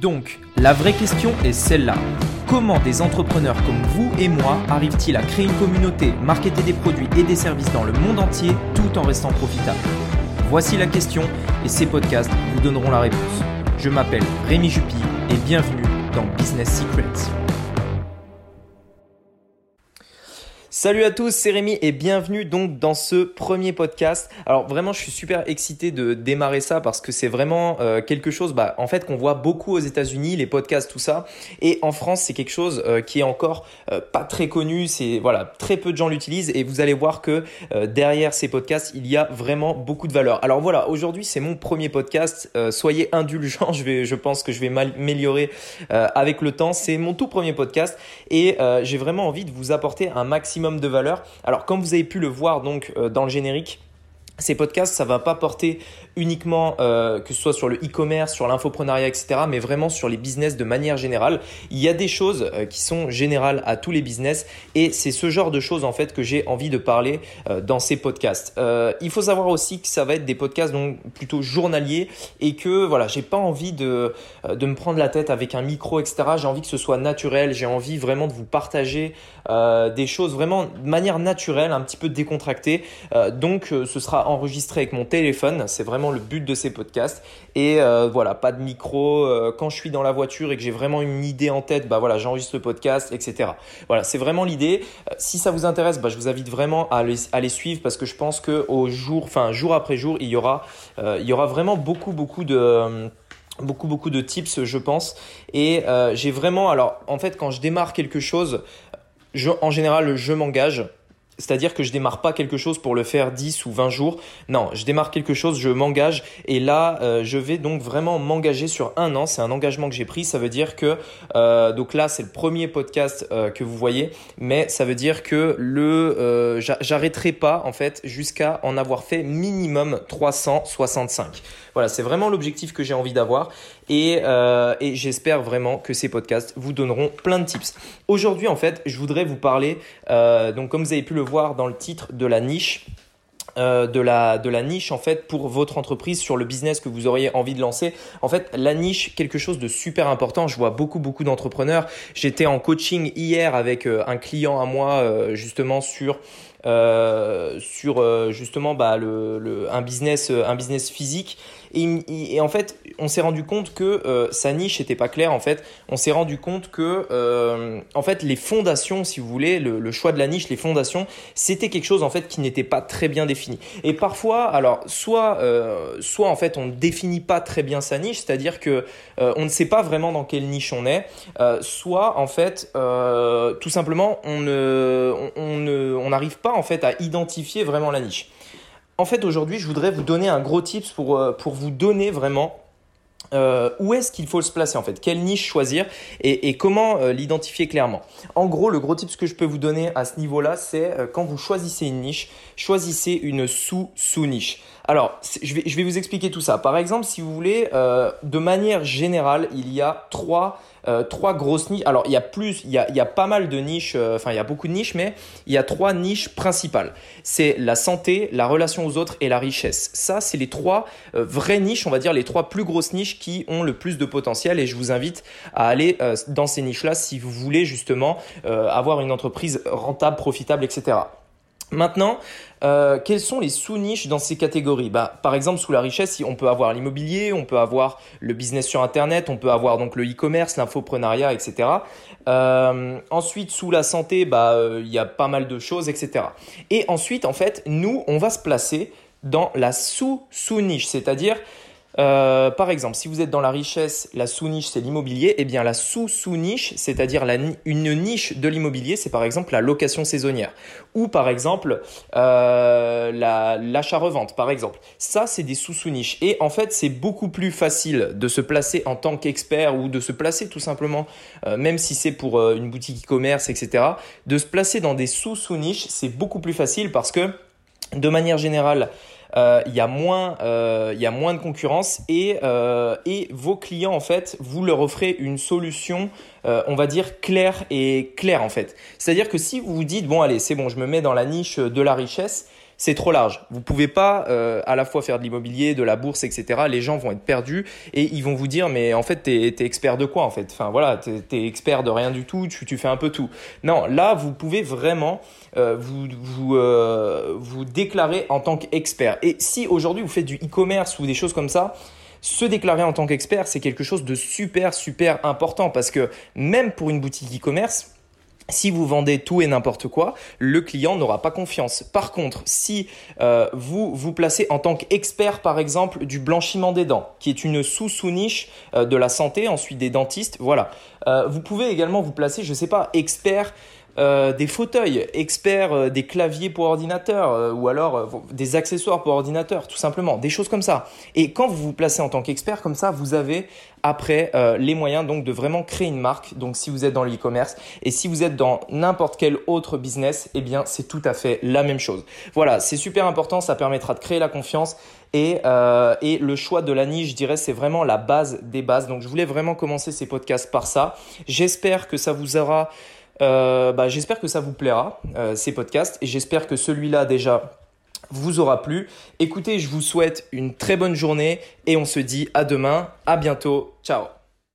Donc, la vraie question est celle-là. Comment des entrepreneurs comme vous et moi arrivent-ils à créer une communauté, marketer des produits et des services dans le monde entier tout en restant profitables? Voici la question et ces podcasts vous donneront la réponse. Je m'appelle Rémi Jupy et bienvenue dans Business Secrets. Salut à tous, c'est Rémi et bienvenue donc dans ce premier podcast. Alors vraiment, je suis super excité de démarrer ça parce que c'est vraiment euh, quelque chose, bah, en fait, qu'on voit beaucoup aux États-Unis, les podcasts, tout ça, et en France, c'est quelque chose euh, qui est encore euh, pas très connu. C'est voilà, très peu de gens l'utilisent et vous allez voir que derrière ces podcasts, il y a vraiment beaucoup de valeur. Alors voilà, aujourd'hui, c'est mon premier podcast. soyez indulgents, je vais, je pense que je vais m'améliorer avec le temps. C'est mon tout premier podcast et j'ai vraiment envie de vous apporter un maximum de valeur. Alors comme vous avez pu le voir donc euh, dans le générique, ces podcasts, ça va pas porter uniquement euh, que ce soit sur le e-commerce, sur l'infoprenariat, etc., mais vraiment sur les business de manière générale. Il y a des choses euh, qui sont générales à tous les business et c'est ce genre de choses en fait que j'ai envie de parler euh, dans ces podcasts. il faut savoir aussi que ça va être des podcasts donc plutôt journaliers et que voilà, j'ai pas envie de, de me prendre la tête avec un micro, etc. J'ai envie que ce soit naturel, j'ai envie vraiment de vous partager des choses vraiment de manière naturelle, un petit peu décontractée. donc ce sera enregistré avec mon téléphone, c'est vraiment le but de ces podcasts. Et euh, voilà, pas de micro. Euh, quand je suis dans la voiture et que j'ai vraiment une idée en tête, bah voilà, j'enregistre le podcast, etc. Voilà, c'est vraiment l'idée. Euh, si ça vous intéresse, bah, je vous invite vraiment à les, suivre parce que je pense que au jour, enfin jour après jour, il y aura, il y aura vraiment beaucoup, beaucoup de beaucoup beaucoup de tips je pense et j'ai vraiment alors en fait quand je démarre quelque chose en général je m'engage c'est-à-dire que je démarre pas quelque chose pour le faire 10 ou 20 jours. Non, je démarre quelque chose, je m'engage et là, euh, je vais donc vraiment m'engager sur un an. C'est un engagement que j'ai pris. Ça veut dire que euh, donc là, c'est le premier podcast euh, que vous voyez, mais ça veut dire que le j'arrêterai pas en fait jusqu'à en avoir fait minimum 365. Voilà, c'est vraiment l'objectif que j'ai envie d'avoir et, et j'espère vraiment que ces podcasts vous donneront plein de tips. Aujourd'hui, en fait, je voudrais vous parler donc comme vous avez pu le dans le titre de la niche. Euh, de, la, de la niche en fait pour votre entreprise sur le business que vous auriez envie de lancer. En fait, la niche, quelque chose de super important. Je vois beaucoup beaucoup d'entrepreneurs. J'étais en coaching hier avec euh, un client à moi euh, justement sur sur justement bah, le, un business un business physique et, en fait, on s'est rendu compte que euh, sa niche n'était pas claire. En fait, on s'est rendu compte que, euh, en fait, les fondations, si vous voulez, le, choix de la niche, les fondations, c'était quelque chose en fait qui n'était pas très bien défini. Et parfois, alors, soit, euh, soit en fait, on ne définit pas très bien sa niche, c'est-à-dire que on ne sait pas vraiment dans quelle niche on est, soit en fait, tout simplement, on ne, on n'arrive pas en fait à identifier vraiment la niche. En fait, aujourd'hui, je voudrais vous donner un gros tips pour, euh, pour vous donner vraiment euh, où est-ce qu'il faut se placer en fait? Quelle niche choisir? Et, comment euh, l'identifier clairement? En gros, le gros tips que je peux vous donner à ce niveau-là, c'est quand vous choisissez une niche, choisissez une sous-sous-niche. Alors, je vais, vous expliquer tout ça. Par exemple, si vous voulez, de manière générale, il y a trois euh, grosses niches. Alors, il y a plus, il y a, pas mal de niches, euh, enfin, il y a beaucoup de niches, mais il y a trois niches principales. C'est la santé, la relation aux autres et la richesse. Ça, c'est les trois euh, vraies niches, on va dire les trois plus grosses niches qui ont le plus de potentiel et je vous invite à aller dans ces niches-là si vous voulez justement avoir une entreprise rentable, profitable, etc. Maintenant, euh, quelles sont les sous-niches dans ces catégories? Bah, Par exemple, sous la richesse, on peut avoir l'immobilier, on peut avoir le business sur Internet, on peut avoir donc le e-commerce, l'infoprenariat, etc. Euh, ensuite, sous la santé, bah, euh, il y a pas mal de choses, etc. Et ensuite, en fait, nous, on va se placer dans la sous-sous-niche, c'est-à-dire euh, par exemple, si vous êtes dans la richesse, la sous-niche c'est l'immobilier, et eh bien la sous-sous-niche, c'est-à-dire une niche de l'immobilier, c'est par exemple la location saisonnière. Ou par exemple euh, l'achat-revente, par exemple. Ça, c'est des sous-sous-niches. Et en fait, c'est beaucoup plus facile de se placer en tant qu'expert ou de se placer tout simplement, euh, même si c'est pour une boutique e-commerce, etc., de se placer dans des sous-sous-niches, c'est beaucoup plus facile parce que de manière générale, il y a moins euh, il y a moins de concurrence et euh, et vos clients en fait vous leur offrez une solution on va dire claire et claire en fait. C'est à dire que si vous vous dites bon allez c'est bon je me mets dans la niche de la richesse c'est trop large. Vous pouvez pas euh, à la fois faire de l'immobilier, de la bourse, etc. Les gens vont être perdus et ils vont vous dire mais en fait t'es es expert de quoi en fait? Enfin voilà, t'es es expert de rien du tout, tu, tu, fais un peu tout. Non, là vous pouvez vraiment euh, vous vous, euh, vous déclarer en tant qu'expert. Et si aujourd'hui vous faites du e-commerce ou des choses comme ça, se déclarer en tant qu'expert, c'est quelque chose de super, super important parce que même pour une boutique e-commerce, si vous vendez tout et n'importe quoi, le client n'aura pas confiance. Par contre, si euh, vous vous placez en tant qu'expert, par exemple, du blanchiment des dents, qui est une sous-sous-niche euh, de la santé, ensuite des dentistes, voilà. Euh, vous pouvez également vous placer, je ne sais pas, expert euh, des fauteuils, experts euh, des claviers pour ordinateur euh, ou alors des accessoires pour ordinateur, tout simplement, des choses comme ça. Et quand vous vous placez en tant qu'expert comme ça, vous avez après les moyens donc de vraiment créer une marque. Donc si vous êtes dans l'e-commerce et si vous êtes dans n'importe quel autre business, eh bien c'est tout à fait la même chose. Voilà, c'est super important, ça permettra de créer la confiance et, et, le choix de la niche, je dirais, c'est vraiment la base des bases. Donc, je voulais vraiment commencer ces podcasts par ça. J'espère que ça vous aura euh, bah, j'espère que ça vous plaira, euh, ces podcasts, et j'espère que celui-là déjà vous aura plu. Écoutez, je vous souhaite une très bonne journée et on se dit à demain, à bientôt, ciao